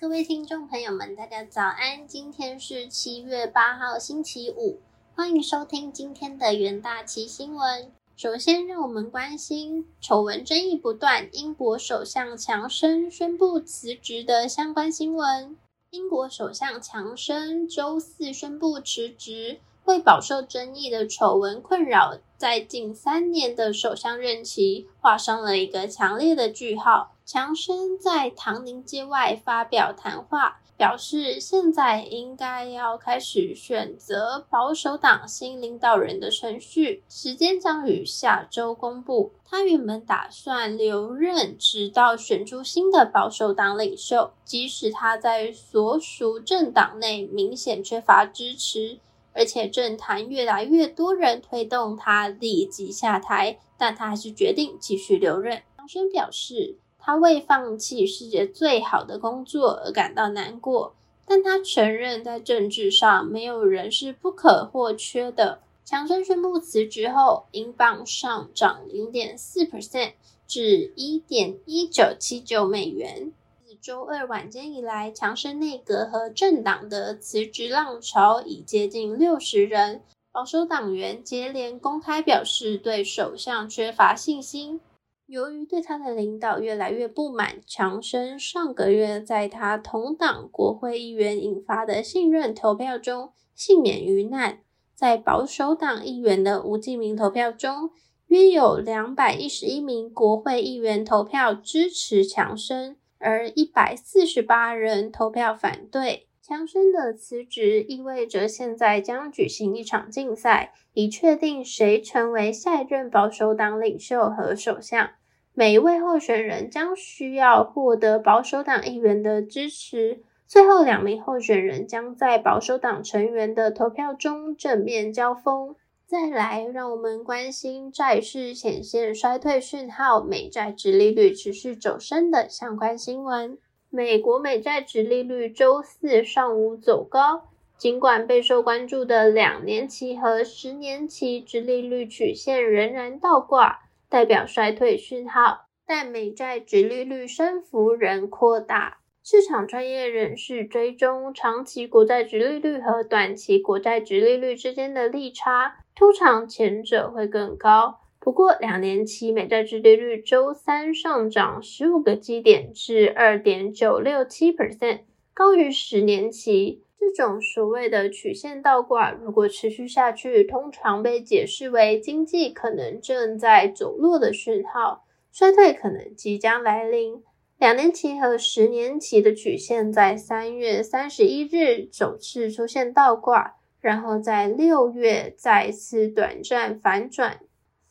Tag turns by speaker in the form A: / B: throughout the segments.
A: 各位听众朋友们，大家早安！今天是七月八号，星期五，欢迎收听今天的元大旗新闻。首先，让我们关心丑闻争议不断，英国首相强生宣布辞职的相关新闻。英国首相强生周四宣布辞职，为饱受争议的丑闻困扰，在近三年的首相任期画上了一个强烈的句号。强生在唐宁街外发表谈话。表示现在应该要开始选择保守党新领导人的程序，时间将于下周公布。他原本打算留任，直到选出新的保守党领袖，即使他在所属政党内明显缺乏支持，而且政坛越来越多人推动他立即下台，但他还是决定继续留任。强生表示。他为放弃世界最好的工作而感到难过，但他承认在政治上没有人是不可或缺的。强生宣布辞职后，英镑上涨零点四 percent 至一点一九七九美元。自周二晚间以来，强生内阁和政党的辞职浪潮已接近六十人。保守党员接连公开表示对首相缺乏信心。由于对他的领导越来越不满，强生上个月在他同党国会议员引发的信任投票中幸免于难。在保守党议员的无记名投票中，约有两百一十一名国会议员投票支持强生，而一百四十八人投票反对。强生的辞职意味着现在将举行一场竞赛，以确定谁成为下一任保守党领袖和首相。每一位候选人将需要获得保守党议员的支持。最后两名候选人将在保守党成员的投票中正面交锋。再来，让我们关心债市显现衰退讯号，美债直利率持续走升的相关新闻。美国美债直利率周四上午走高，尽管备受关注的两年期和十年期直利率曲线仍然倒挂。代表衰退讯号，但美债直利率升幅仍扩大。市场专业人士追踪长期国债直利率和短期国债直利率之间的利差，通常前者会更高。不过，两年期美债直利率周三上涨十五个基点至二点九六七 percent，高于十年期。这种所谓的曲线倒挂，如果持续下去，通常被解释为经济可能正在走弱的讯号，衰退可能即将来临。两年期和十年期的曲线在三月三十一日首次出现倒挂，然后在六月再次短暂反转。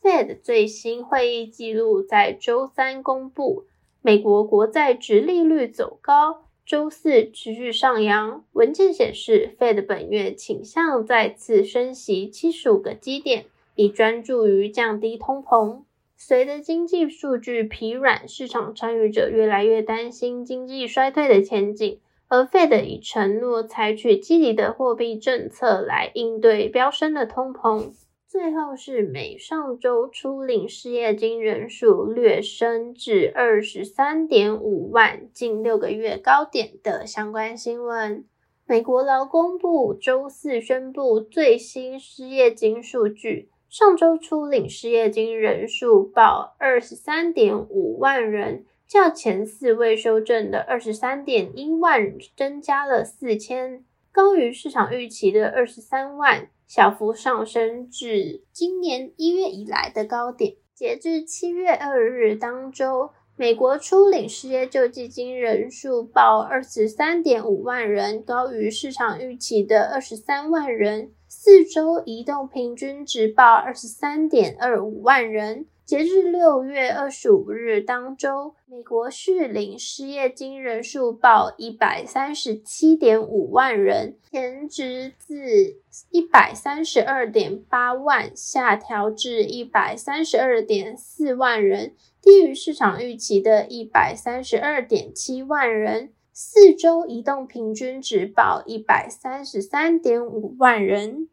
A: Fed 最新会议记录在周三公布，美国国债值利率走高。周四持续上扬，文件显示，Fed 本月倾向再次升息七十五个基点，以专注于降低通膨。随着经济数据疲软，市场参与者越来越担心经济衰退的前景，而 Fed 已承诺采取积极的货币政策来应对飙升的通膨。最后是美上周初领失业金人数略升至二十三点五万，近六个月高点的相关新闻。美国劳工部周四宣布最新失业金数据，上周初领失业金人数报二十三点五万人，较前四位修正的二十三点一万增加了四千，高于市场预期的二十三万。小幅上升至今年一月以来的高点。截至七月二日当周，美国初领失业救济金人数报二十三点五万人，高于市场预期的二十三万人。四周移动平均值报二十三点二五万人。截至六月二十五日当周，美国续领失业金人数报一百三十七点五万人，前值自一百三十二点八万下调至一百三十二点四万人，低于市场预期的一百三十二点七万人。四周移动平均值报一百三十三点五万人。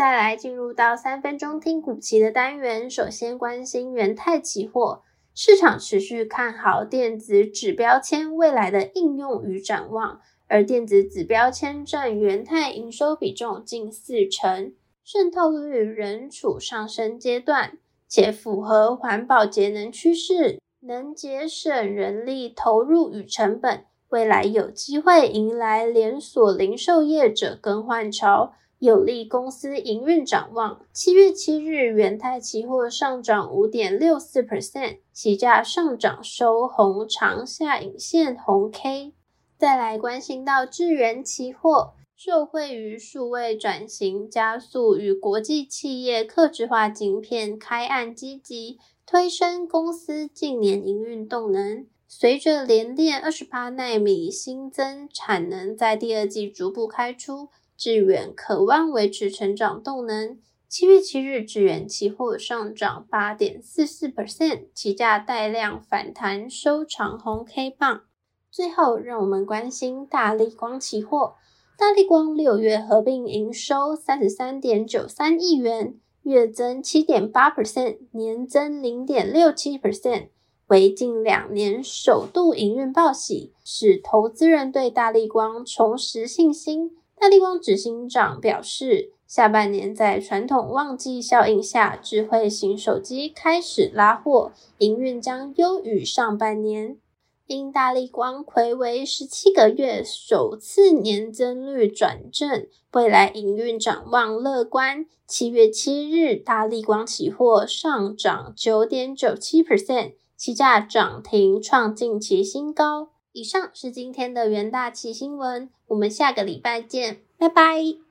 A: 再来进入到三分钟听股期的单元，首先关心元泰期货市场持续看好电子指标签未来的应用与展望，而电子指标签占元泰营收比重近四成，渗透率仍处上升阶段，且符合环保节能趋势，能节省人力投入与成本，未来有机会迎来连锁零售业者更换潮。有利公司营运展望。七月七日，元泰期货上涨五点六四 percent，期价上涨收红长下影线红 K。再来关心到智元期货，受惠于数位转型加速与国际企业客制化晶片开案积极，推升公司近年营运动能。随着联电二十八纳米新增产能在第二季逐步开出。智远渴望维持成长动能。七月七日，智远期货上涨八点四四 percent，期价带量反弹收长红 K 棒。最后，让我们关心大力光期货。大力光六月合并营收三十三点九三亿元，月增七点八 percent，年增零点六七 percent，为近两年首度营运报喜，使投资人对大力光重拾信心。大力光执行长表示，下半年在传统旺季效应下，智慧型手机开始拉货，营运将优于上半年。因大力光睽违十七个月首次年增率转正，未来营运展望乐观。七月七日，大力光期货上涨九点九七 percent，期价涨停创近期新高。以上是今天的元大奇新闻，我们下个礼拜见，拜拜。